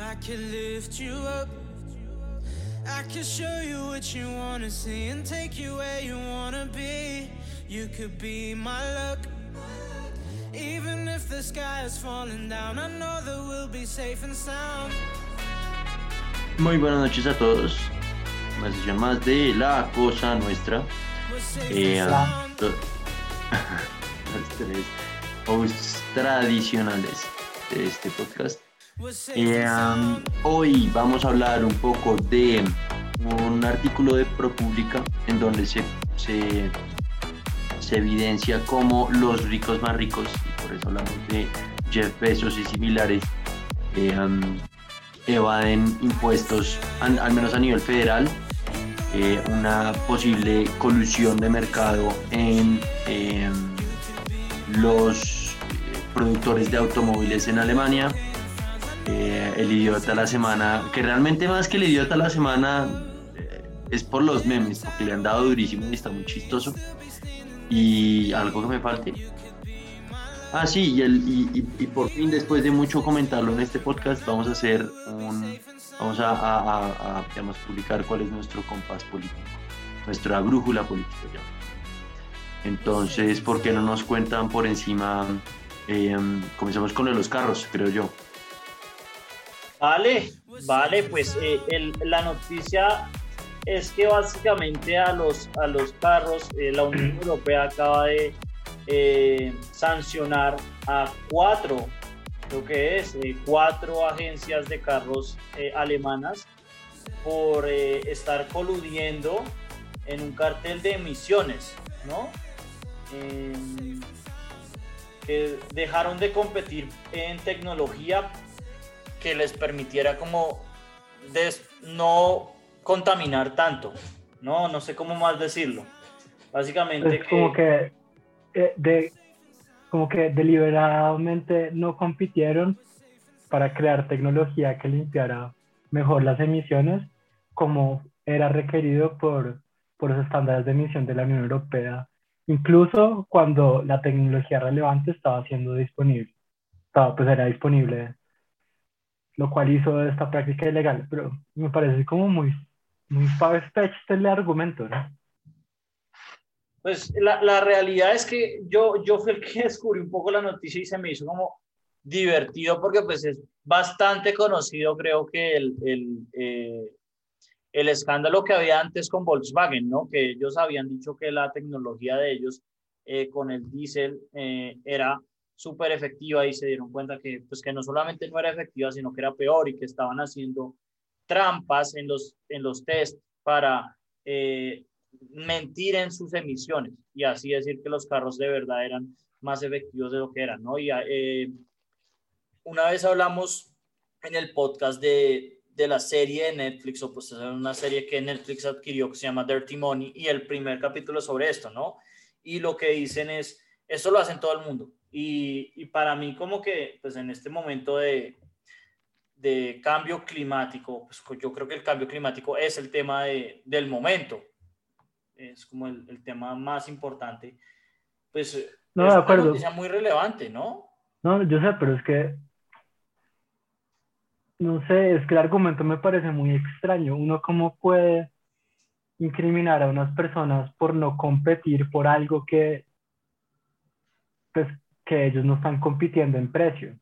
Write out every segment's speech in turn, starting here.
I can lift you up. I can show you what you wanna see and take you where you wanna be. You could be my luck. Even if the sky is falling down, I know that we'll be safe and sound. Muy buenas noches a todos. Una sesión más de La Cosa Nuestra. Eh, to- los tres hosts tradicionales de este podcast. Um, hoy vamos a hablar un poco de un artículo de ProPublica en donde se, se, evidencia cómo los ricos más ricos, y por eso hablamos de Jeff Bezos y similares, eh, um, evaden impuestos, al, menos a nivel federal, eh, una posible colusión de mercado en eh, los productores de automóviles en Alemania, eh, el idiota de la semana, que realmente más que el idiota de la semana eh, es por los memes, porque le han dado durísimo y está muy chistoso. Y algo que me falte. Ah, sí, y, el, y, por fin, después de mucho comentarlo en este podcast, vamos a hacer un. Vamos a, a- a- publicar cuál es nuestro compás político, nuestra brújula política. ya. Entonces, ¿por qué no nos cuentan por encima? eh, comencemos con lo de los carros, creo yo. Vale, vale, pues eh, el- la noticia es que básicamente a los, a los carros eh, la Unión Europea acaba de eh, sancionar a cuatro, creo que es, cuatro agencias de carros alemanas por estar coludiendo en un cartel de emisiones, ¿no? Em, que dejaron de competir en tecnología que les permitiera como des- no contaminar tanto, ¿no? No sé cómo más decirlo. Básicamente Es como que eh, de como que deliberadamente no compitieron para crear tecnología que limpiara mejor las emisiones como era requerido por, por los estándares de emisión de la Unión Europea, incluso cuando la tecnología relevante estaba siendo disponible, estaba, pues era disponible, lo cual hizo esta práctica ilegal, pero me parece como muy, muy el argumento, ¿no? Pues la, la realidad es que yo, yo fui el que descubrí un poco la noticia y se me hizo como divertido porque pues es bastante conocido creo que el, el, eh, el escándalo que había antes con Volkswagen, ¿no? Que ellos habían dicho que la tecnología de ellos eh, con el diésel eh, era súper efectiva y se dieron cuenta que pues que no solamente no era efectiva, sino que era peor y que estaban haciendo trampas en los, en los test para eh, mentir en sus emisiones y así decir que los carros de verdad eran más efectivos de lo que eran, ¿no? Y eh, una vez hablamos en el podcast de, de la serie de Netflix, o pues es una serie que Netflix adquirió que se llama Dirty Money, y el primer capítulo sobre esto, ¿no? Y lo que dicen es, esto lo hacen todo el mundo. Y, y para mí como que, pues en este momento de, de cambio climático, pues yo creo que el cambio climático es el tema de, del momento, es como el, el, tema más importante, pues no, es de acuerdo. una noticia muy relevante, ¿no? No, yo sé, pero es que no sé, es que el argumento me parece muy extraño. Uno cómo puede incriminar a unas personas por no competir por algo que pues que ellos no están compitiendo en precio.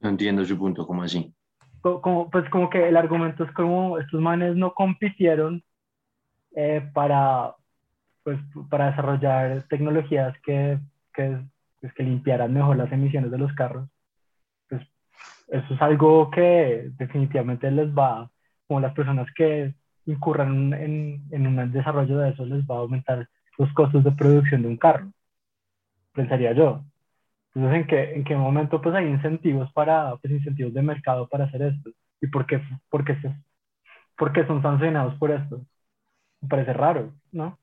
No entiendo su punto, ¿cómo así? Como, pues como que el argumento es como estos manes no compitieron eh, para, pues, para desarrollar tecnologías que, que, pues, que limpiaran mejor las emisiones de los carros. Pues eso es algo que definitivamente les va, como las personas que incurran en, en un desarrollo de eso, les va a aumentar los costos de producción de un carro, pensaría yo. Entonces, ¿en qué, en qué momento pues hay incentivos para, pues incentivos de mercado para hacer esto? ¿Y por qué, por qué, se, por qué son sancionados por esto? Me parece raro, ¿no?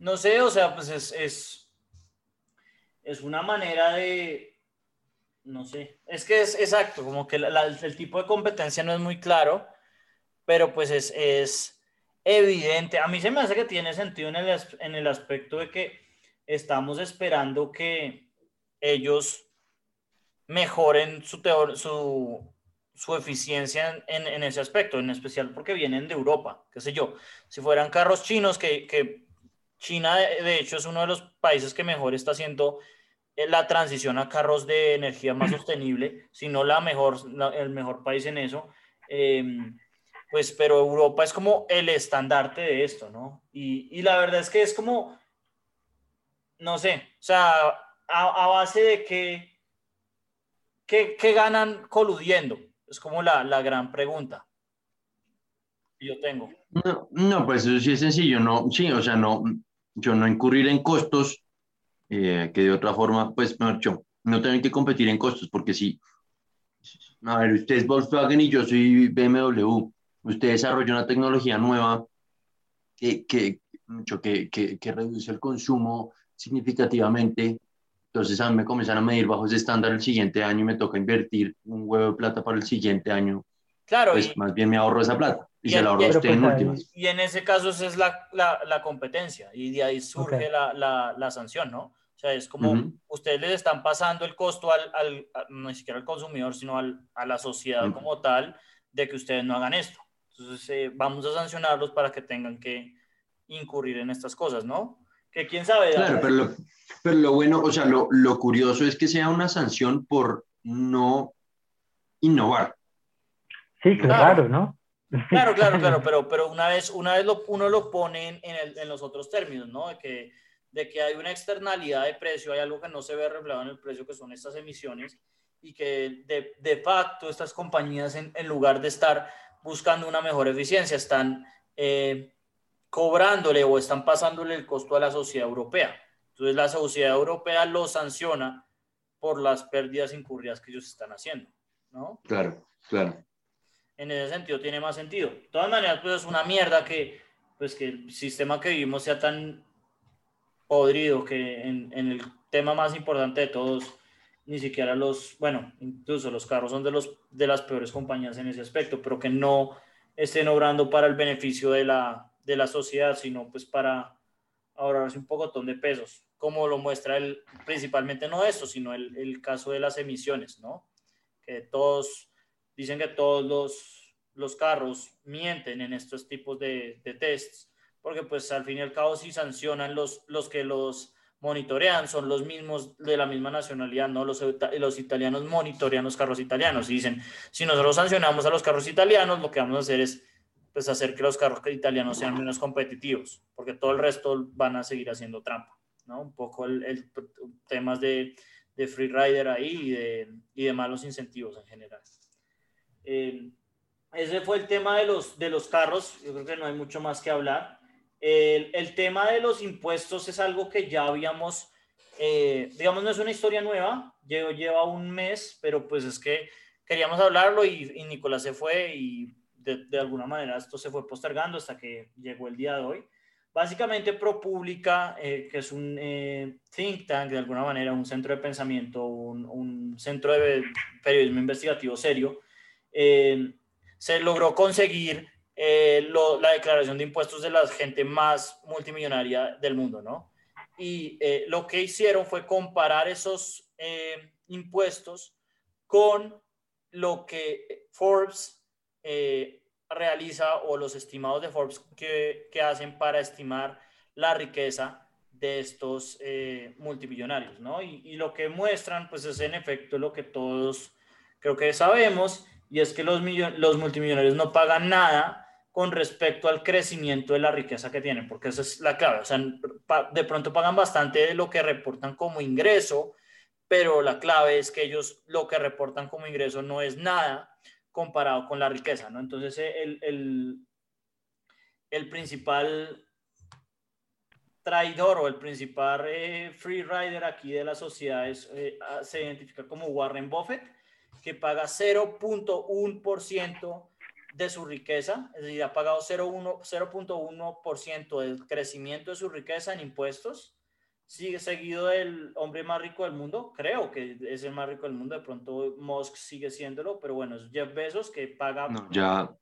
No sé, o sea, pues es, es, es una manera de, no sé, es que es exacto, como que la, la, el tipo de competencia no es muy claro, pero pues es, es evidente. A mí se me hace que tiene sentido en el, en el aspecto de que estamos esperando que ellos mejoren su, su, su eficiencia en, en, ese aspecto, en especial porque vienen de Europa, qué sé yo. Si fueran carros chinos, que, que China de hecho es uno de los países que mejor está haciendo eh, la transición a carros de energía más sostenible, si no la mejor, el mejor país en eso. Em, pues, pero Europa es como el estandarte de esto, ¿no? Y, y la verdad es que es como, no sé, o sea, a, base de que, ¿qué, ganan coludiendo? Es como la, la gran pregunta que yo tengo. No, no, pues eso sí es sencillo, no, sí, o sea, no, yo no incurrir en costos eh, que de otra forma, pues, mejor no tener que competir en costos, porque si, a ver, usted es Volkswagen y yo soy BMW, usted desarrolla una tecnología nueva que, que, que, que reduce el consumo significativamente, entonces a mí me comienzan a medir bajo ese estándar el siguiente año y me toca invertir un huevo de plata para el siguiente año. Claro. Pues más bien me ahorro esa plata y, se la ahorro a usted en últimas. Y en ese caso esa es la, la, la competencia y de ahí surge okay. la, la, la, sanción, ¿no? O sea, es como uh -huh. ustedes les están pasando el costo al, al a, no ni siquiera al consumidor, sino al, a la sociedad uh -huh. como tal de que ustedes no hagan esto. Entonces, eh, vamos a sancionarlos para que tengan que incurrir en estas cosas, ¿no? Que quién sabe. Claro, pero lo, pero lo bueno, o sea, lo, lo curioso es que sea una sanción por no innovar. Sí, claro, claro ¿no? Claro, claro, claro, pero, pero una vez, una vez lo, uno lo pone en, el, en, los otros términos, ¿no? De que, de que hay una externalidad de precio, hay algo que no se ve reflejado en el precio, que son estas emisiones, y que de, de facto estas compañías, en, en, lugar de estar buscando una mejor eficiencia, están eh, cobrándole o están pasándole el costo a la sociedad europea. Entonces la sociedad europea lo sanciona por las pérdidas incurridas que ellos están haciendo, ¿no? Claro, claro en ese sentido tiene más sentido. De todas maneras, pues es una mierda que, pues, que el sistema que vivimos sea tan podrido que en, en, el tema más importante de todos, ni siquiera los, bueno, incluso los carros son de, los, de las peores compañías en ese aspecto, pero que no estén obrando para el beneficio de la, de la sociedad, sino pues para ahorrarse un pocotón de pesos, como lo muestra el, principalmente no esto, sino el, el caso de las emisiones, ¿no? Que todos dicen que todos los, los carros mienten en estos tipos de, de, tests, porque pues al fin y al cabo si sancionan los, los que los monitorean, son los mismos de la misma nacionalidad, ¿no? Los, los italianos monitorean los carros italianos y dicen, si nosotros sancionamos a los carros italianos, lo que vamos a hacer es pues hacer que los carros italianos sean menos competitivos, porque todo el resto van a seguir haciendo trampa, ¿no? Un poco el, el temas de, de free rider ahí y de, y de malos incentivos en general. Eh, ese fue el tema de los, de los carros, yo creo que no hay mucho más que hablar. El, el tema de los impuestos es algo que ya habíamos, eh, digamos, no es una historia nueva, lleva, lleva un mes, pero pues es que queríamos hablarlo y, y Nicolás se fue y de, alguna manera esto se fue postergando hasta que llegó el día de hoy. Básicamente ProPublica, eh, que es un eh, think tank, de alguna manera, un centro de pensamiento, un, centro de periodismo investigativo serio, eh, se logró conseguir eh, la declaración de impuestos de la gente más multimillonaria del mundo, ¿no? Y lo que hicieron fue comparar esos impuestos con lo que Forbes eh, realiza o los estimados de Forbes que, que, hacen para estimar la riqueza de estos eh, multimillonarios, ¿no? Y, lo que muestran, pues es en efecto lo que todos creo que sabemos, y es que los, los multimillonarios no pagan nada con respecto al crecimiento de la riqueza que tienen, porque esa es la clave. O sea, de pronto pagan bastante de lo que reportan como ingreso, pero la clave es que ellos lo que reportan como ingreso no es nada comparado con la riqueza, ¿no? Entonces, el, el, el principal traidor o el principal eh, free rider aquí de la sociedad eh, se identifica como Warren Buffett, que paga 0.1% de su riqueza, es decir, ha pagado 0.1% del crecimiento de su riqueza en impuestos. Sigue seguido del hombre más rico del mundo, creo que es el más rico del mundo, de pronto Musk sigue siéndolo, pero bueno, es Jeff Bezos que paga no, ya.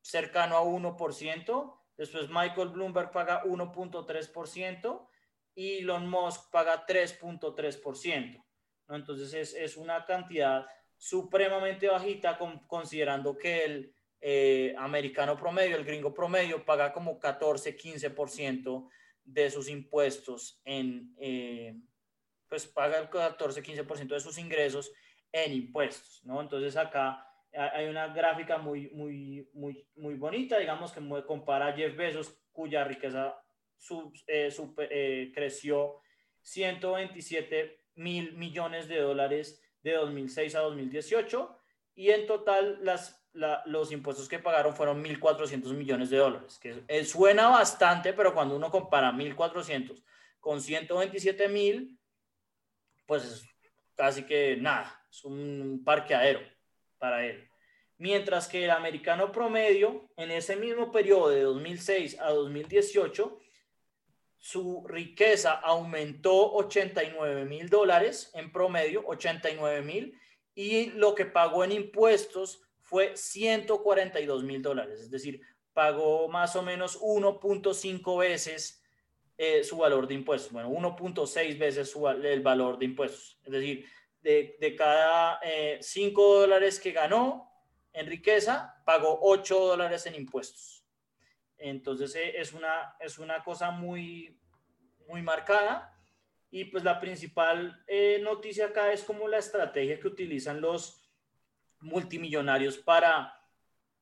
cercano a 1%, después Michael Bloomberg paga 1.3% y Elon Musk paga 3.3%. Entonces es, es, una cantidad supremamente bajita considerando que el eh, americano promedio, el gringo promedio, paga como 14, 15% de sus impuestos en, eh, pues paga el 14, 15% de sus ingresos en impuestos, ¿no? Entonces acá hay una gráfica muy, muy, muy, muy bonita, digamos, que compara a Jeff Bezos, cuya riqueza sub, eh, creció 127 mil millones de dólares de 2006 a 2018 y en total las los impuestos que pagaron fueron 1.400 millones de dólares, que suena bastante, pero cuando uno compara 1.400 con 127.000, pues es casi que nada, es un parqueadero para él. Mientras que el americano promedio, en ese mismo periodo de 2006 a 2018, su riqueza aumentó 89 mil dólares en promedio, 89 mil, y lo que pagó en impuestos fue 142 mil dólares, es decir, pagó más o menos 1.5 veces eh, su valor de impuestos, bueno, 1.6 veces el valor de impuestos, es decir, de, cada 5 eh, dólares que ganó en riqueza, pagó 8 dólares en impuestos. Entonces eh, es, una, es una cosa muy, muy marcada. Y pues la principal noticia acá es como la estrategia que utilizan los, multimillonarios para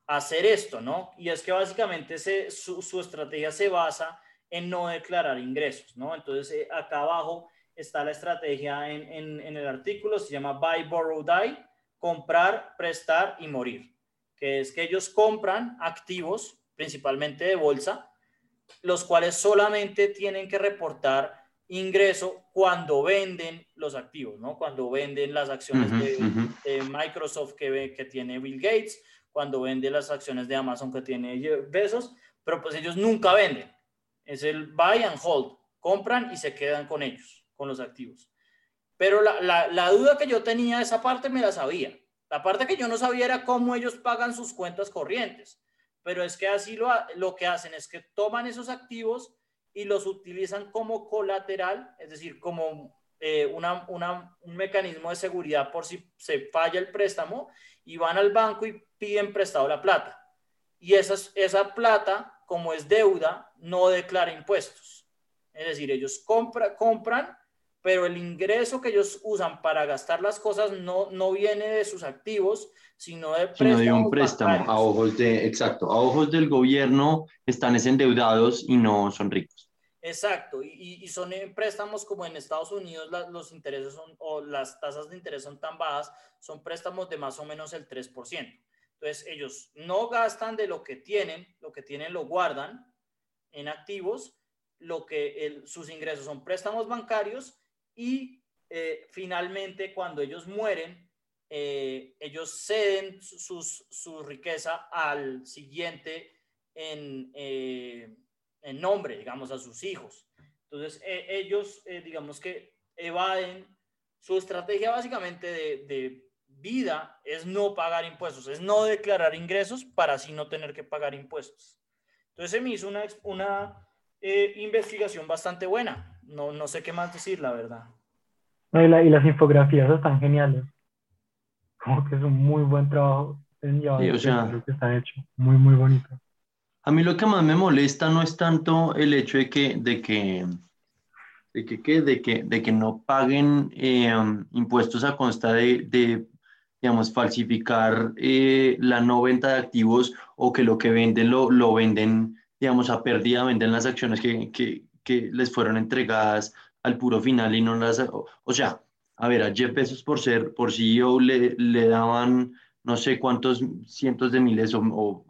hacer esto, ¿no? Y es que básicamente su, estrategia se basa en no declarar ingresos, ¿no? Entonces, eh, acá abajo está la estrategia en, el artículo, se llama Buy, Borrow, Die, comprar, prestar y morir, que es que ellos compran activos, principalmente de bolsa, los cuales solamente tienen que reportar ingreso cuando venden los activos, ¿no? Cuando venden las acciones de, Microsoft que, que tiene Bill Gates, cuando vende las acciones de Amazon que tiene Bezos, pero pues ellos nunca venden. Es el buy and hold. Compran y se quedan con ellos, con los activos. Pero la, la, la duda que yo tenía, esa parte me la sabía. La parte que yo no sabía era cómo ellos pagan sus cuentas corrientes. Pero es que así lo, lo que hacen es que toman esos activos y los utilizan como colateral, es decir, como eh, una, un mecanismo de seguridad por si se falla el préstamo y van al banco y piden prestado la plata. Y esa, esa plata, como es deuda, no declara impuestos. Es decir, ellos compra, compran, pero el ingreso que ellos usan para gastar las cosas no, no viene de sus activos, sino de, sino de un préstamo a ojos de, exacto, a ojos del gobierno están endeudados y no son ricos. Exacto, y, y, son préstamos como en Estados Unidos los intereses son, o las tasas de interés son tan bajas, son préstamos de más o menos el 3%. Entonces ellos no gastan de lo que tienen, lo que tienen lo guardan en activos, lo que sus ingresos son préstamos bancarios y eh, finalmente cuando ellos mueren, eh, ellos ceden sus, su riqueza al siguiente en... Eh, en nombre, digamos, a sus hijos. Entonces, eh, ellos, eh, digamos que evaden, su estrategia básicamente de, vida es no pagar impuestos, es no declarar ingresos para así no tener que pagar impuestos. Entonces, se me hizo una, una eh, investigación bastante buena. No, no sé qué más decir, la verdad. y, las infografías están geniales. Como que es un muy buen trabajo en sí, o sea, que está hecho. Muy, muy bonito. A mí lo que más me molesta no es tanto el hecho de que, de que, de que, de que, de que no paguen eh, impuestos a consta de, digamos, falsificar eh, la no venta de activos o que lo que venden lo, lo venden, digamos, a pérdida, venden las acciones que, que, que, les fueron entregadas al puro final y no las... O, sea, a ver, a Jeff Bezos por ser, por CEO le, le daban no sé cuántos cientos de miles o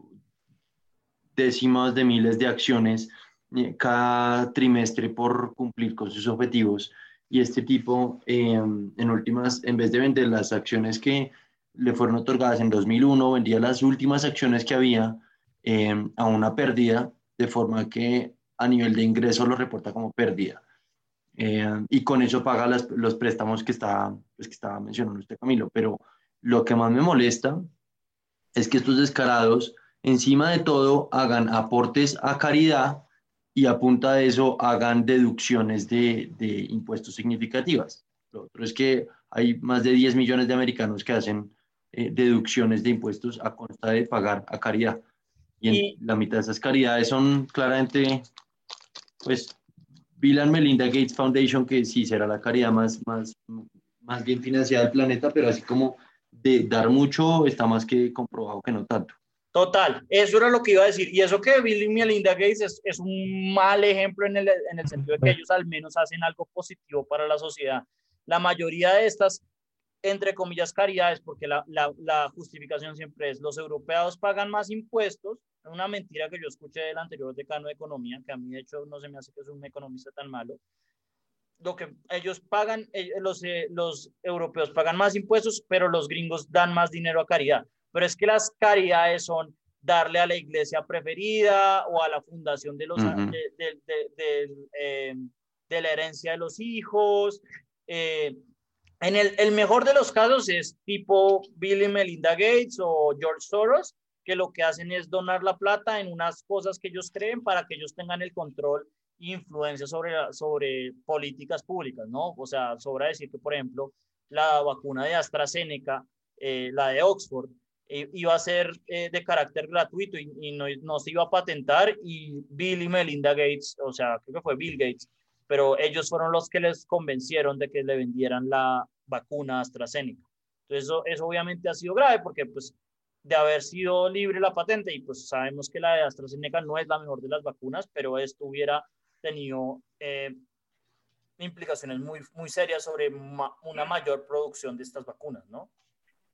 décimas de miles de acciones eh, cada trimestre por cumplir con sus objetivos. Y este tipo, em, en últimas, en vez de vender las acciones que le fueron otorgadas en 2001, vendía las últimas acciones que había em, a una pérdida, de forma que a nivel de ingreso lo reporta como pérdida. Em, y con eso paga los préstamos que está, pues, que estaba mencionando usted, Camilo. Pero lo que más me molesta es que estos descarados encima de todo, hagan aportes a caridad y a punta de eso hagan deducciones de, impuestos significativas. Lo otro es que hay más de 10 millones de americanos que hacen eh, deducciones de impuestos a costa de pagar a caridad. Y, la mitad de esas caridades son claramente, pues, Bill and Melinda Gates Foundation, que sí será la caridad más, más, más bien financiada del planeta, pero así como de dar mucho, está más que comprobado que no tanto. Total, eso era lo que iba a decir. Y eso que Bill y Melinda Gates es, es un mal ejemplo en el, en el sentido de que ellos al menos hacen algo positivo para la sociedad. La mayoría de estas entre comillas, caridades, porque la, la, la, justificación siempre es los europeos pagan más impuestos, es una mentira que yo escuché del anterior decano de economía, que a mí de hecho no se me hace que es un economista tan malo. Lo que ellos pagan, eh, los, eh, los europeos pagan más impuestos, pero los gringos dan más dinero a caridad. Pero es que las caridades son darle a la iglesia preferida o a la fundación de, los, de, de, eh, de, la herencia de los hijos. Eh, en el, mejor de los casos es tipo Bill y Melinda Gates o George Soros, que lo que hacen es donar la plata en unas cosas que ellos creen para que ellos tengan el control e influencia sobre, sobre políticas públicas, ¿no? O sea, sobra decir que, por ejemplo, la vacuna de AstraZeneca, eh, la de Oxford, eh, iba a ser eh, de carácter gratuito y, y no, no, se iba a patentar y Bill y Melinda Gates, o sea, creo que fue Bill Gates, pero ellos fueron los que les convencieron de que le vendieran la vacuna AstraZeneca. Entonces, eso, eso obviamente ha sido grave porque, pues, de haber sido libre la patente, y pues sabemos que la de AstraZeneca no es la mejor de las vacunas, pero esto hubiera tenido eh, implicaciones muy, muy serias sobre una mayor producción de estas vacunas, ¿no?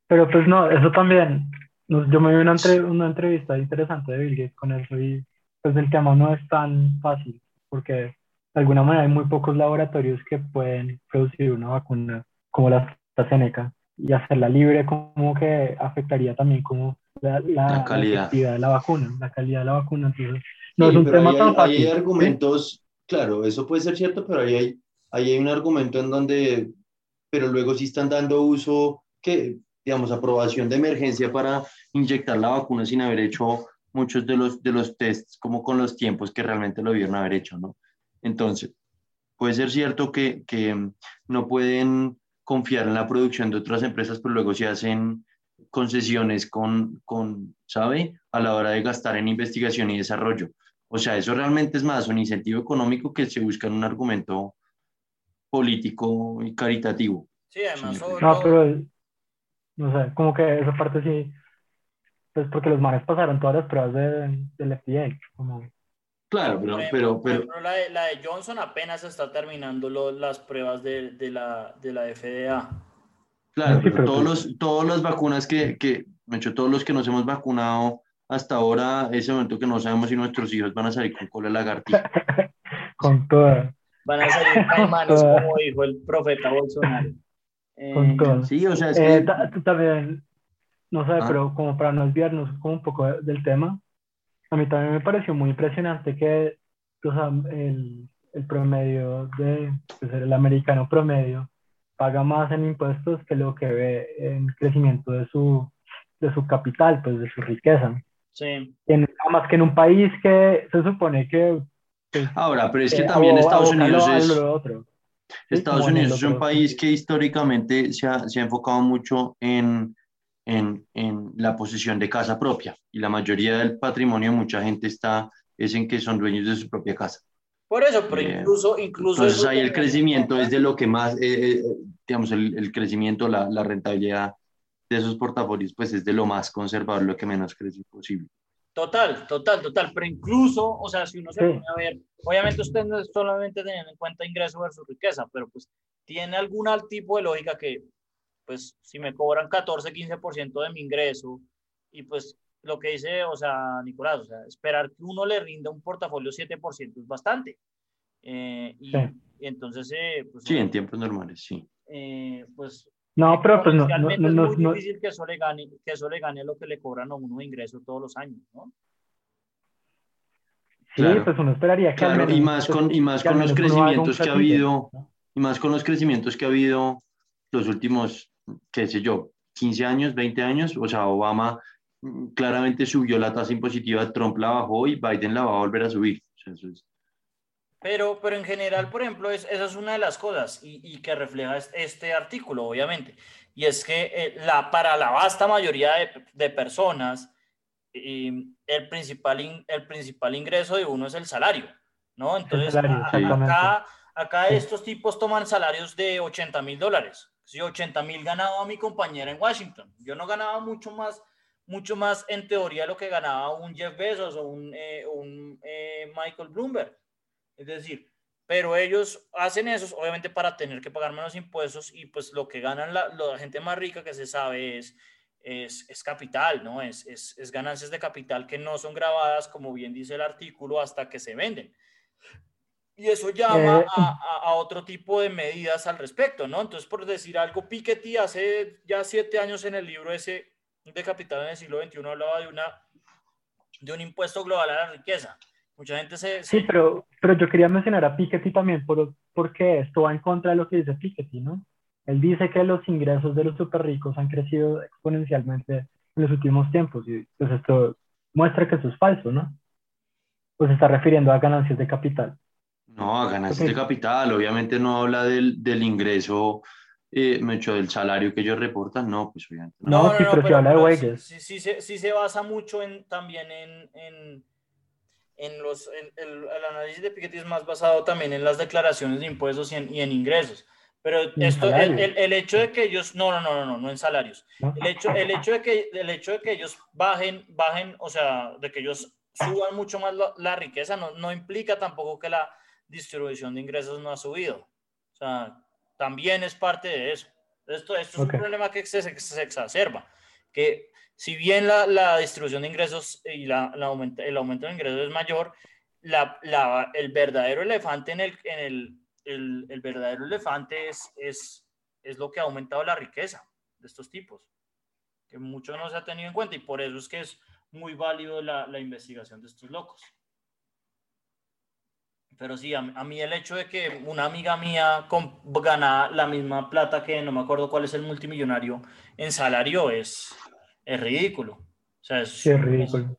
Pero pues no, eso también, yo me vi una, una entrevista interesante de Bill Gates con eso y pues el tema no es tan fácil, porque de alguna manera hay muy pocos laboratorios que pueden producir una vacuna como la AstraZeneca y hacerla libre como que afectaría también como la, la, calidad de la vacuna, la calidad de la vacuna. Entonces, no es un tema tan fácil. Hay argumentos, claro, eso puede ser cierto, pero ahí hay, ahí hay un argumento en donde, pero luego sí están dando uso, que, digamos, aprobación de emergencia para inyectar la vacuna sin haber hecho muchos de los, de los tests, como con los tiempos que realmente lo debieron haber hecho, ¿no? Entonces, puede ser cierto que, mm, no pueden confiar en la producción de otras empresas, pero luego se hacen concesiones con, con, ¿sabe? A la hora de gastar en investigación y desarrollo. O sea, eso realmente es más un incentivo económico que se busca en un argumento político y caritativo. Sí, además. No, pero, no sé, como que esa parte sí, pues porque los manes pasaron todas las pruebas de, del FDA, como Claro, pero... pero, la, de, la, de, Johnson apenas está terminando las pruebas de, de, la, de la FDA. Claro, pero todos los, todas las vacunas que, que, de hecho, todos los que nos hemos vacunado hasta ahora, ese momento que no sabemos si nuestros hijos van a salir con cola de lagartija. con todas. Van a salir manos, como dijo el profeta Bolsonaro. con eh, todas. Sí, o sea, es eh, que... también, no sé, ah. pero como para no desviarnos como un poco del tema, a mí también me pareció muy impresionante que el, el, promedio de pues, el americano promedio paga más en impuestos que lo que ve en crecimiento de su, de su capital, pues de su riqueza. Sí. En, más que en un país que se supone que... Pues, Ahora, pero es que también Estados Unidos es... Estados Unidos es un país que históricamente se ha, se ha enfocado mucho en en, en, la posesión de casa propia y la mayoría del patrimonio de mucha gente está es en que son dueños de su propia casa. Por eso, pero eh, incluso... incluso entonces ahí el crecimiento es de lo que más, eh, eh, digamos, el, el, crecimiento, la, la, rentabilidad de esos portafolios, pues es de lo más conservador, lo que menos crece posible. Total, total, total, pero incluso, o sea, si uno se pone a ver, obviamente usted no es solamente teniendo en cuenta ingreso versus riqueza, pero pues tiene algún tipo de lógica que pues si me cobran 14, 15% de mi ingreso y pues lo que dice, o sea, Nicolás, o sea, esperar que uno le rinda un portafolio 7% es bastante. Eh, y, entonces, eh, pues... Sí, en tiempos normales, sí. Eh, pues... No, pero pues no, no, no, es muy difícil que eso, le gane, que eso le gane lo que le cobran a uno de ingreso todos los años, ¿no? Sí, pues uno esperaría que... Claro, y más con, y más con los crecimientos que ha habido, y más con los crecimientos que ha habido los últimos qué sé yo, 15 años, 20 años, o sea, Obama mm, claramente subió la tasa impositiva, Trump la bajó y Biden la va a volver a subir. Pero, pero en general, por ejemplo, es, esa es una de las cosas y, y que refleja este artículo, obviamente. Y es que eh, la, para la vasta mayoría de, de personas, el, principal el principal ingreso de uno es el salario, ¿no? Entonces, acá, acá estos tipos toman salarios de 80 mil dólares. Si 80 mil ganaba mi compañera en Washington, yo no ganaba mucho más, mucho más en teoría lo que ganaba un Jeff Bezos o un, eh, un eh, Michael Bloomberg. Es decir, pero ellos hacen eso obviamente para tener que pagar menos impuestos y pues lo que ganan la, la gente más rica que se sabe es, es, es capital, ¿no? Es, es, es, ganancias de capital que no son grabadas, como bien dice el artículo, hasta que se venden. Y eso llama eh, a, a, otro tipo de medidas al respecto, ¿no? Entonces, por decir algo, Piketty hace ya siete años en el libro ese de Capital en el siglo XXI hablaba de, una, de un impuesto global a la riqueza Mucha gente se... Sí, pero, pero yo quería mencionar a Piketty también, por, porque esto va en contra de lo que dice Piketty, ¿no? Él dice que los ingresos de los super ricos han crecido exponencialmente en los últimos tiempos y pues esto muestra que eso es falso, ¿no? Pues se está refiriendo a ganancias de capital. No, a ganancias de capital, obviamente no habla del, del ingreso, eh, hecho del salario que ellos reportan, no, pues obviamente. No, no, no, sí, pero, habla de wages. Sí, sí, sí, sí, se basa mucho en, también en, en en los, el, análisis de Piketty es más basado también en las declaraciones de impuestos y en, ingresos. Pero esto, el, el, hecho de que ellos, no, no, no, no, no en salarios. El hecho, el hecho, de, que, el hecho de que ellos bajen, bajen, o sea, de que ellos suban mucho más la, riqueza, no, no, implica tampoco que la distribución de ingresos no ha subido. O sea, también es parte de eso. Esto, esto es un problema que se, se exacerba, que si bien la, la distribución de ingresos y la, la aumenta, el aumento de ingresos es mayor, la, el verdadero elefante en el, en el, el, el, verdadero elefante es, es, es lo que ha aumentado la riqueza de estos tipos, que mucho no se ha tenido en cuenta y por eso es que es muy válido la, la investigación de estos locos. Pero sí, a, a, mí el hecho de que una amiga mía gana la misma plata que no me acuerdo cuál es el multimillonario en salario es, es ridículo. O sea, es, sí, es ridículo.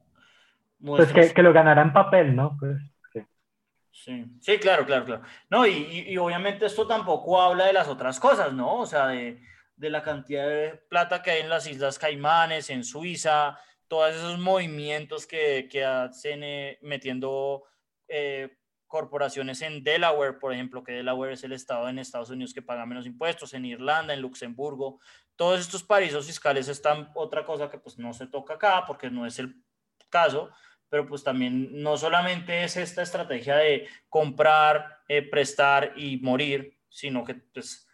pues que, que, lo ganara en papel, ¿no? Pues, sí. sí. claro, claro, claro. No, y, y, obviamente esto tampoco habla de las otras cosas, ¿no? O sea, de, de, la cantidad de plata que hay en las Islas Caimanes, en Suiza, todos esos movimientos que, que hacen eh, metiendo eh, corporaciones en Delaware, por ejemplo, que Delaware es el estado en Estados Unidos que paga menos impuestos, en Irlanda, en Luxemburgo, todos estos paraísos fiscales están otra cosa que pues no se toca acá porque no es el caso, pero pues también no solamente es esta estrategia de comprar, eh, prestar y morir, sino que pues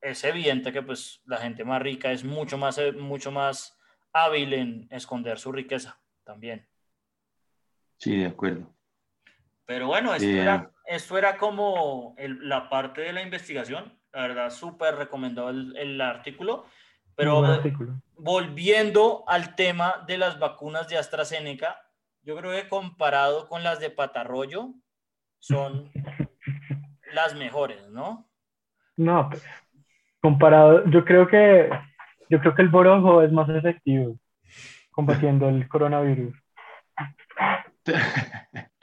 es evidente que pues la gente más rica es mucho más, eh, mucho más hábil en esconder su riqueza también. Sí, de acuerdo. Pero bueno, esto, era, esto era como el, la parte de la investigación. La verdad, súper recomendado el, el artículo. Pero volviendo al tema de las vacunas de AstraZeneca, yo creo que comparado con las de Patarroyo, son las mejores, ¿no? No, comparado, yo creo que yo creo que el borojo es más efectivo combatiendo el coronavirus.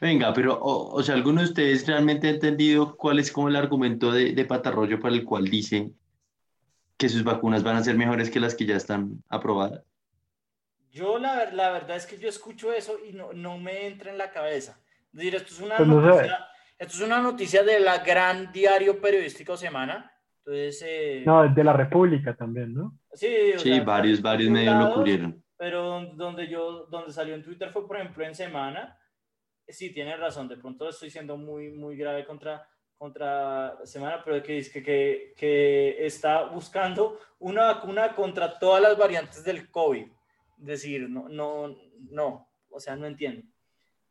Venga, pero, o, sea, ¿alguno de ustedes realmente ha entendido cuál es como el argumento de, de Patarroyo para el cual dice que sus vacunas van a ser mejores que las que ya están aprobadas? Yo la, la verdad es que yo escucho eso y no, no me entra en la cabeza. Es decir, esto es una, pues noticia, esto es una noticia de la gran diario periodístico Semana. Entonces, eh, no, de la República también, ¿no? Sí, sí varios, varios medios lo cubrieron. Pero donde yo, donde salió en Twitter fue, por ejemplo, en Semana. Sí, tiene razón, de pronto estoy siendo muy, muy grave contra, contra semana, pero que dice que, que, está buscando una vacuna contra todas las variantes del COVID. Decir, no, no, no, o sea, no entiendo.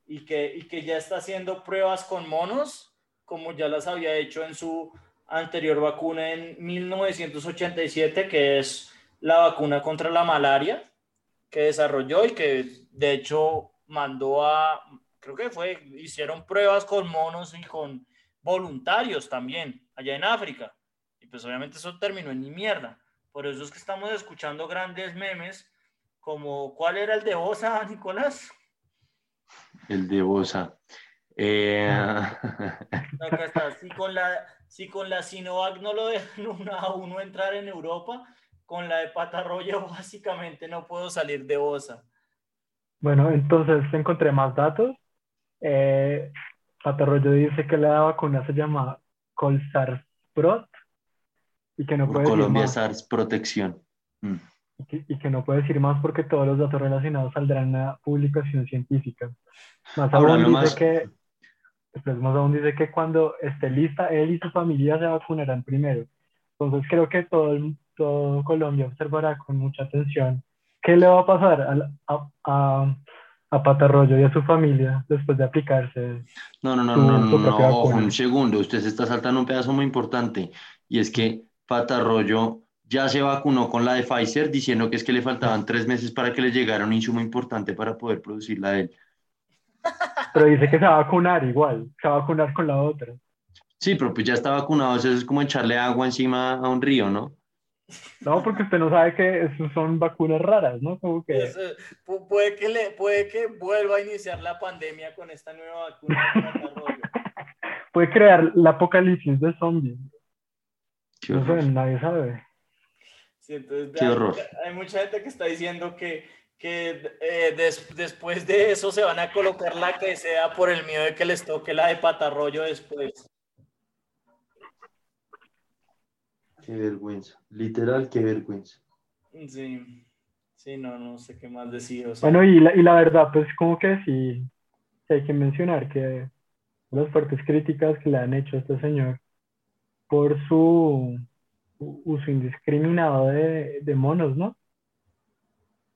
Y que, y que ya está haciendo pruebas con monos, como ya las había hecho en su anterior vacuna en 1987, que es la vacuna contra la malaria que desarrolló y que de hecho mandó a, creo que fue, hicieron pruebas con monos y con voluntarios también, allá en África. Y pues obviamente eso terminó en ni mierda. Por eso es que estamos escuchando grandes memes como ¿cuál era el de Bosa, Nicolás? El de Bosa. Eh, Acá está. Si con la, si con la Sinovac no lo dejan a uno entrar en Europa, con la de patarroyo básicamente no puedo salir de Bosa. Bueno, entonces encontré más datos. Eh, Patarroyo dice que la vacuna se llama Colsar-Sprot y que no por puede decir Colombia más. SARS Protección. Mm. y que, y que no puede decir más porque todos los datos relacionados saldrán en la publicación científica. Más Ahora, aún lo dice que, después más aún dice que cuando esté lista, él y su familia se vacunarán primero. Entonces creo que todo, todo Colombia observará con mucha atención qué le va a pasar a, a, a, a Patarroyo y a su familia después de aplicarse. No, no, no, Su- no, no, no, ojo, un segundo, usted se está saltando un pedazo muy importante y es que Patarroyo ya se vacunó con la de Pfizer diciendo que es que le faltaban tres meses para que le llegara un insumo importante para poder producirla de él. Pero dice que se va a vacunar igual, se va a vacunar con la otra. Sí, pero pues ya está vacunado, eso es como echarle agua encima a un río, ¿no? No, porque usted no sabe que son vacunas raras, ¿no? Como que... Pu- puede, que le, puede que vuelva a iniciar la pandemia con esta nueva vacuna de patarroyo. puede crear la apocalipsis de zombies. Qué No sé, nadie sabe. Sí, entonces, Qué hay, horror. hay mucha gente que está diciendo que, que eh, des- después de eso se van a colocar la que sea por el miedo de que les toque la de patarroyo después. Qué vergüenza, literal, qué vergüenza. Sí, sí, no, no sé qué más decir. o sea, Bueno, y la, y la verdad, pues como que sí, sí hay que mencionar que las fuertes críticas que le han hecho a este señor por su uso indiscriminado de, de monos, ¿no?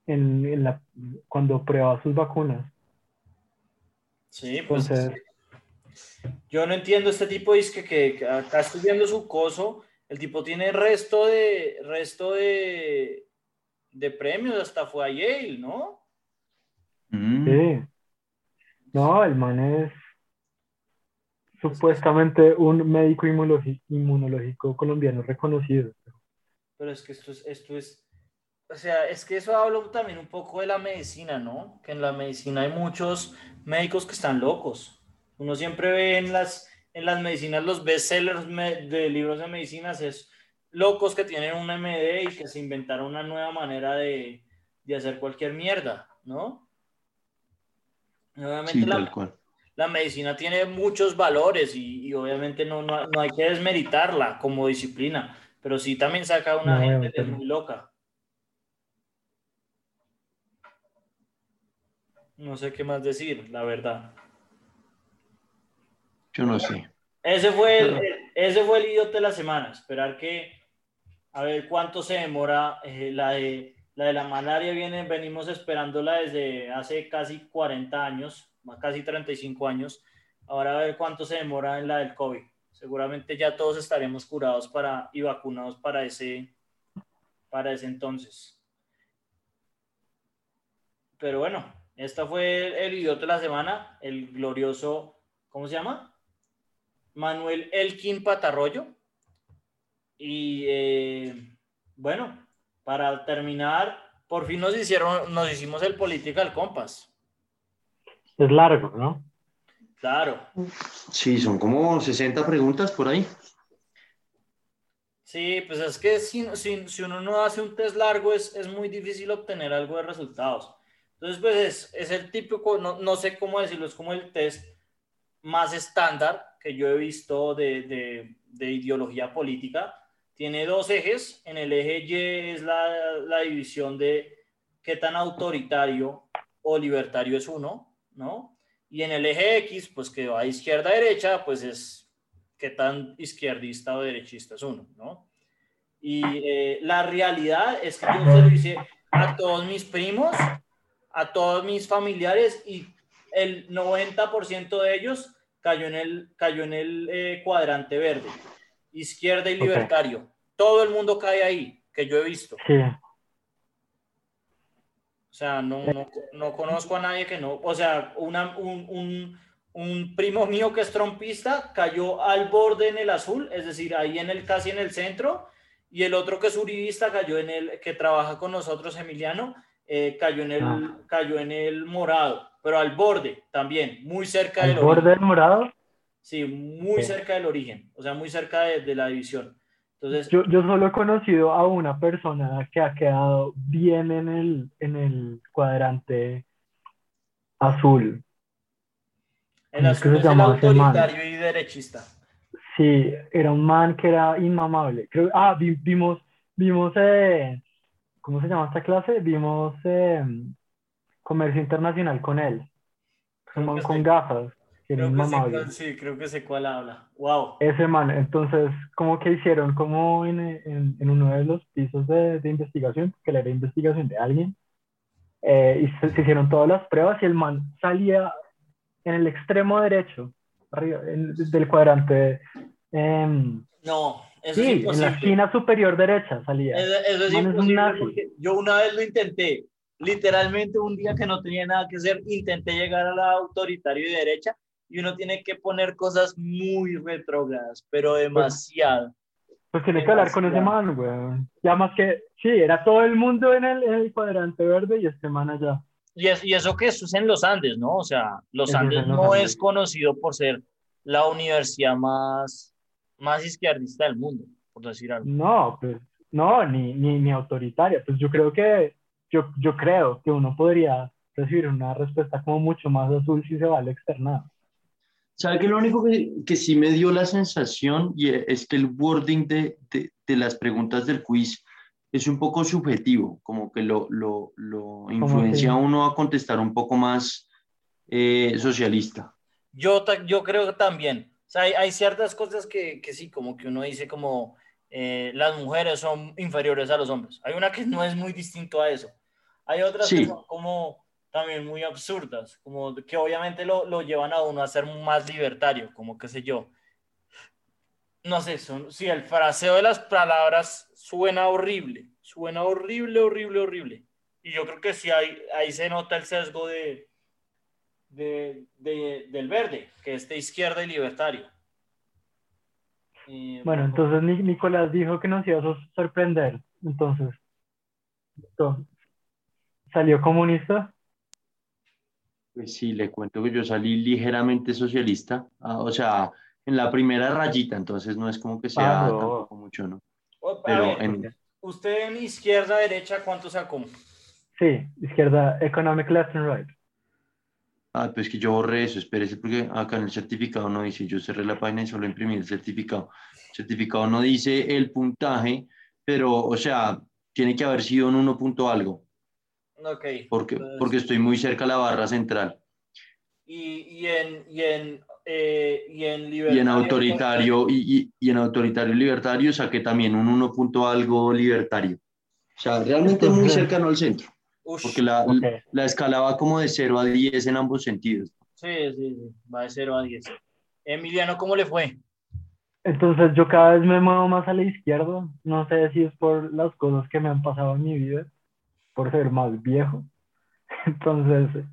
En, en la, cuando prueba sus vacunas. sí, pues Entonces, yo no entiendo este tipo, es que, que, que acá estoy viendo su coso, el tipo tiene resto de, resto de, de premios, hasta fue a Yale, ¿no? Mm. sí. No, el man es supuestamente un médico inmunológi- inmunológico colombiano reconocido. Pero es que esto es, esto es, o sea, es que eso habla también un poco de la medicina, ¿no? Que en la medicina hay muchos médicos que están locos. Uno siempre ve en las, en las medicinas los bestsellers de libros de medicinas, es locos que tienen un MD y que se inventaron una nueva manera de, de hacer cualquier mierda, ¿no? Obviamente Sí, la, tal cual. la medicina tiene muchos valores y, y obviamente no, no, no hay que desmeritarla como disciplina, pero sí también saca una No, gente que es no. muy loca. No sé qué más decir, la verdad. Yo no sé. Ese fue el, ese fue el idiota de la semana. Esperar que, a ver cuánto se demora. eh, la, de, la de la malaria viene, venimos esperándola desde hace casi 40 años, más casi 35 años. Ahora a ver cuánto se demora en la del COVID. Seguramente ya todos estaremos curados para, y vacunados para ese, para ese entonces. Pero bueno, esta fue el, el idiota de la semana, el glorioso, ¿cómo se llama? Manuel Elkin Patarroyo. Y eh, bueno, para terminar, por fin nos hicieron, nos hicimos el Political Compass. Es largo, ¿no? Claro. Sí, son como 60 preguntas por ahí. Sí, pues es que si, si, si uno no hace un test largo es, es muy difícil obtener algo de resultados. Entonces, pues es, es el típico, no, no sé cómo decirlo, es como el test más estándar que yo he visto de, de, de ideología política. Tiene dos ejes. En el eje Y es la, la división de qué tan autoritario o libertario es uno, ¿no? Y en el eje X, pues que va izquierda a derecha, pues es qué tan izquierdista o derechista es uno, ¿no? Y eh, la realidad es que yo se lo hice a todos mis primos, a todos mis familiares y el 90% de ellos cayó en el, cayó en el eh, cuadrante verde, izquierda y libertario. Todo el mundo cae ahí, que yo he visto. Sí. O sea, no, no, no conozco a nadie que no. O sea, una, un, un, un primo mío que es trompista cayó al borde en el azul, es decir, ahí en el casi en el centro, y el otro que es uribista cayó en el que trabaja con nosotros, Emiliano, eh, cayó, en el, Ah. cayó en el morado, pero al borde también, muy cerca ¿Al del borde origen. del morado? Sí, muy Sí. cerca del origen, o sea, muy cerca de, de la división. Entonces, Yo, yo solo he conocido a una persona que ha quedado bien en el, en el cuadrante azul. el ¿cómo es que azul es el autoritario y derechista. Sí, era un man que era inmamable. Creo, ah, vi- vimos, vimos, eh, ¿cómo se llama esta clase? Vimos eh, comercio internacional con él. Un man con sé- gafas, que Creo que sé sí, creo que sé cuál habla. Wow. Ese man, entonces, como que hicieron como en, en, en uno de los pisos de, de investigación, que era investigación de alguien, eh, y se, se hicieron todas las pruebas y el man salía en el extremo derecho, arriba, en- del cuadrante, em, No, eso sí, es en imposible. la esquina superior derecha salía. Eso, eso es Man, es un imposible yo una vez lo intenté. Literalmente un día que no tenía nada que hacer, intenté llegar a la autoritario y derecha y uno tiene que poner cosas muy retrógradas, pero demasiado. Pues tiene que hablar con ese demasiado. man, weón. Ya más que, sí, era todo el mundo en el, en el cuadrante verde y este man allá. Y, es- y eso que eso es en los Andes, ¿no? O sea, los Eso Andes los no Andes. es conocido por ser la universidad más, más izquierdista del mundo, por decir algo. No, pues, no, ni, ni, ni autoritaria. Pues yo creo que, yo, yo creo que uno podría recibir una respuesta como mucho más azul si se va al externado. ¿Sabe que lo único que, que sí me dio la sensación y es que el wording de, de, de las preguntas del quiz es un poco subjetivo, como que lo, lo, lo influencia a uno a contestar un poco más eh, socialista. Yo, yo creo que también. O sea, hay, hay ciertas cosas que, que sí, como que uno dice como eh, las mujeres son inferiores a los hombres. Hay una que no es muy distinto a eso. Hay otras que Sí. son como también muy absurdas, como que obviamente lo, lo llevan a uno a ser más libertario, como qué sé yo. No sé, son, sí, el fraseo de las palabras suena horrible, suena horrible, horrible, horrible. Y yo creo que sí, ahí, ahí se nota el sesgo de, de, de- del verde, que es de izquierda y libertario. Eh, Bueno, entonces Ni- Nicolás dijo que nos iba a sor- sorprender. Entonces. ¿Salió comunista? Pues sí, le cuento que yo salí ligeramente socialista, ah, o sea, en la primera rayita, entonces no es como que sea Ah, no. tampoco mucho, ¿no? a Pero ver, en, usted en izquierda, derecha, ¿cuánto sacó? Sí, izquierda, economic left and right. ah, pues que yo borré eso, espérese, porque acá en el certificado no dice, yo cerré la página y solo imprimí el certificado. El certificado no dice el puntaje, pero, o sea, tiene que haber sido en uno punto algo, Ok. porque, Entonces, porque estoy muy cerca a la barra central. Y, y en, y en, eh, y en Y libertario. en autoritario, y, y, y en autoritario y libertario saqué también un uno punto algo libertario. O sea, realmente muy cercano al centro, Ush, porque la, Ok. la escala va como de 0 a 10 en ambos sentidos. Sí, sí, sí, va de 0 a 10. Emiliano, ¿cómo le fue? Entonces yo cada vez me muevo más a la izquierda. No sé si es por las cosas que me han pasado en mi vida, por ser más viejo. Entonces,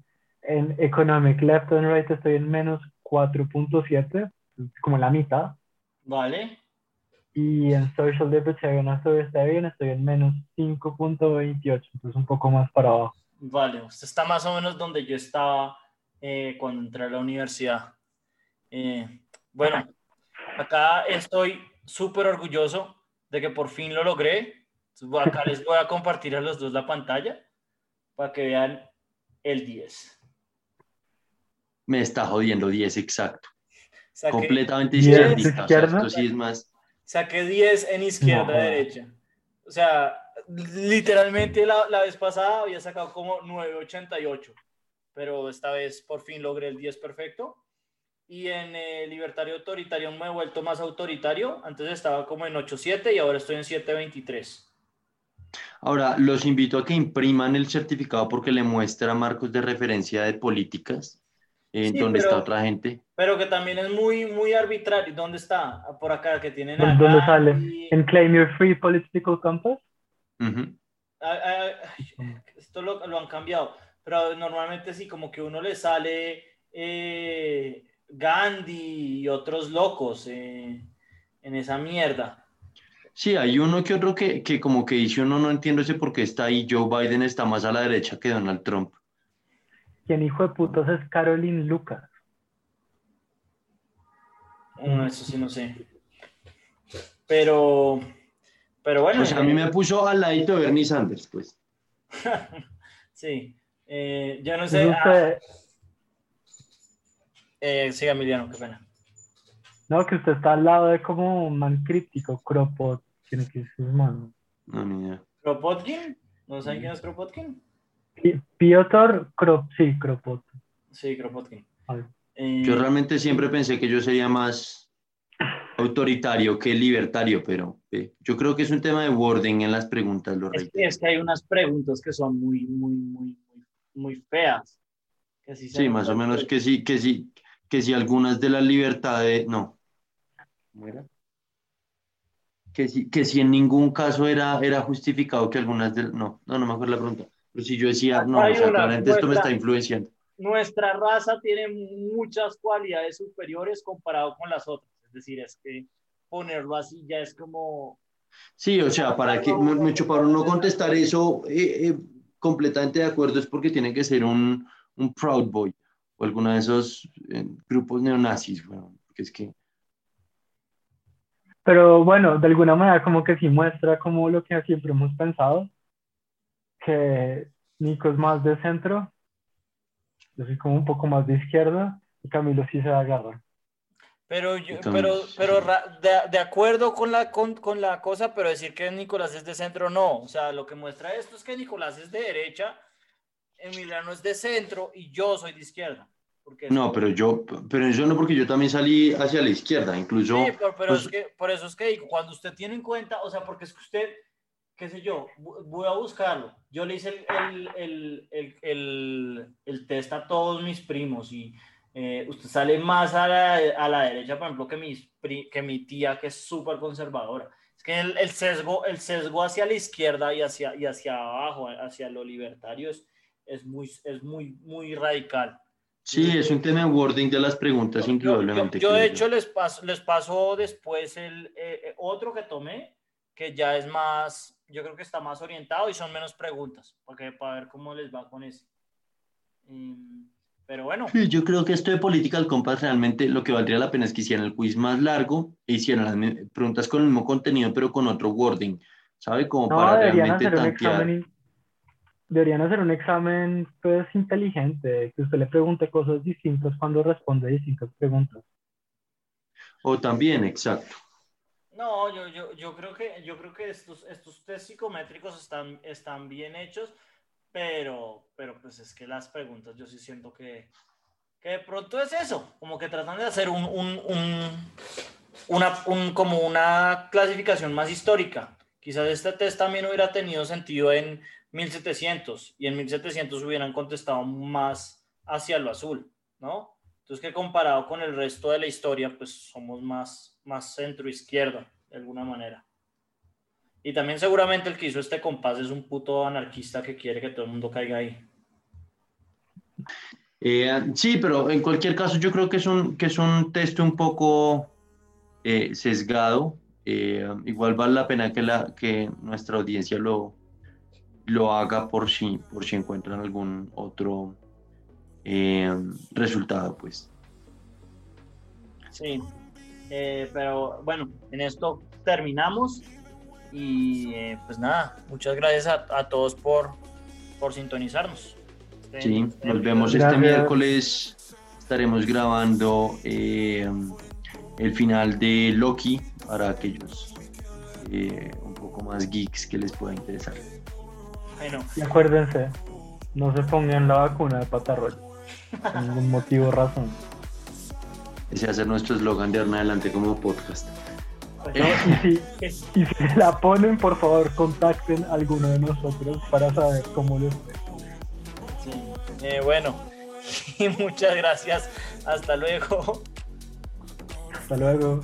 en Economic Left and Right estoy en menos 4.7, como la mitad. Vale. Y en Social Libertarian Authoritarian estoy en menos 5.28, entonces un poco más para abajo. Vale, usted está más o menos donde yo estaba eh, cuando entré a la universidad. Eh, bueno, acá estoy súper orgulloso de que por fin lo logré. Entonces, Acá les voy a compartir a los dos la pantalla para que vean el 10. Me está jodiendo 10 exacto. Saqué, Completamente 10 izquierdista. O sea, izquierda. esto sí es más. saqué 10 en izquierda No. derecha. O sea, literalmente la, la vez pasada había sacado como 9.88, pero esta vez por fin logré el 10 perfecto. Y en eh, libertario autoritario me he vuelto más autoritario. Antes estaba como en 8.7 y ahora estoy en 7.23. Ahora, los invito a que impriman el certificado porque le muestra marcos de referencia de políticas, en Sí, donde pero- está otra gente. Pero que también es muy, muy arbitrario. ¿Dónde está? Por acá, que tienen ¿Dó- a ¿Dónde sale? Gandhi. En Claim Your Free Political Compass. Ujú. Ah, ah, ay, esto lo, lo han cambiado, pero normalmente sí, como que uno le sale eh, Gandhi y otros locos eh, en esa mierda. Sí, hay uno que otro que, que como que dice uno no entiendo ese por qué está ahí. Joe Biden está más a la derecha que Donald Trump. ¿Quién hijo de putos es Caroline Lucas? No, eso sí no sé. Pero, pero bueno. Pues a mí me puso al ladito de Bernie Sanders, pues. sí. Eh, yo no sé. Ah, eh, siga, Emiliano, qué pena. No, que usted está al lado de como un man críptico, Cropot, tiene que ser mano. No, ni idea. ¿Kropotkin? ¿No saben quién es Kropotkin? Pi- Piotr Krop, sí, Kropot. Sí, Kropotkin. Eh, Yo realmente siempre pensé que yo sería más autoritario que libertario, pero eh, yo creo que es un tema de wording en las preguntas, lo es, que, es que hay unas preguntas que son muy, muy, muy, muy, muy feas. Que sí, Sí, más o menos que sí, que sí, que si algunas de las libertades, no. ¿Cómo era? Que si, que si en ningún caso era, era justificado que algunas de, no, no, no me acuerdo la pregunta. Pero si yo decía, no, o sea, una, claramente esto me está influenciando. Nuestra raza tiene muchas cualidades superiores comparado con las otras. Es decir, es que ponerlo así ya es como... Sí, o sea, para que, mu- mucho para no contestar eso, eh, eh, completamente de acuerdo, es porque tiene que ser un, un Proud Boy o alguno de esos eh, grupos neonazis, bueno, porque es que, Pero bueno, de alguna manera como que sí muestra como lo que siempre hemos pensado, que Nico es más de centro, yo soy como un poco más de izquierda, y Camilo sí se agarra. Pero, yo, pero, pero ra- de, de acuerdo con la, con, con la cosa, pero decir que Nicolás es de centro, no. O sea, lo que muestra esto es que Nicolás es de derecha, Emiliano es de centro y yo soy de izquierda. Porque no, pero yo, pero eso no porque yo también salí hacia la izquierda, incluso, Sí, pero, pero pues- es que, por eso es que digo, cuando usted tiene en cuenta, o sea, porque es que usted, qué sé yo, voy a buscarlo. Yo le hice el, el, el, el, el- el test a todos mis primos y eh, usted sale más a la, a la derecha, por ejemplo, que, mis que mi tía, que es súper conservadora. Es que el, el, sesgo, el sesgo hacia la izquierda y hacia, y hacia abajo, hacia lo libertario, es, es, muy, es muy, muy radical. Sí, es un tema de wording de las preguntas, Yo- indudablemente. Yo, yo, de creo hecho les paso, les paso después el eh, eh, otro que tomé, que ya es más, yo creo que está más orientado y son menos preguntas, porque para ver cómo les va con ese. Em, pero bueno, Sí, yo creo que esto de Political Compass realmente lo que valdría la pena es que hicieran el quiz más largo e hicieran las preguntas con el mismo contenido, pero con otro wording, ¿sabe? Como No, para realmente hacer un tantear. examen, deberían hacer un examen pues inteligente, que usted le pregunte cosas distintas cuando responde distintas preguntas. O también, exacto. no, yo, yo, yo creo que, yo creo que estos, estos test psicométricos están, están bien hechos, pero, pero pues es que las preguntas yo sí siento que, que de pronto es eso, como que tratan de hacer un, un, un- una, un- como una clasificación más histórica. Quizás este test también hubiera tenido sentido en 1700 y en 1700 hubieran contestado más hacia lo azul, ¿no? Entonces que comparado con el resto de la historia, pues somos más, más centro-izquierda, de alguna manera. Y también seguramente el que hizo este compás es un puto anarquista que quiere que todo el mundo caiga ahí. Eh, sí, pero en cualquier caso yo creo que es un, que es un texto un poco eh, sesgado. Eh, igual vale la pena que, la, que nuestra audiencia lo, lo haga por si, por si encuentran algún otro eh, resultado, pues. Sí, Eh, pero bueno, en esto terminamos y eh, pues nada, muchas gracias a, a todos por, por sintonizarnos. Sí, nos vemos Gracias. este miércoles. Estaremos grabando eh, el final de Loki para aquellos eh, un poco más geeks que les pueda interesar. Bueno, Y acuérdense, no se pongan la vacuna de patarroyo, por ningún motivo o razón. Ese va a ser nuestro eslogan de ahora en adelante como podcast. pues, Eh, Y si, y si la ponen, por favor, contacten a alguno de nosotros para saber cómo les fue. sí. Eh, bueno, y muchas gracias. Hasta luego. Hasta luego.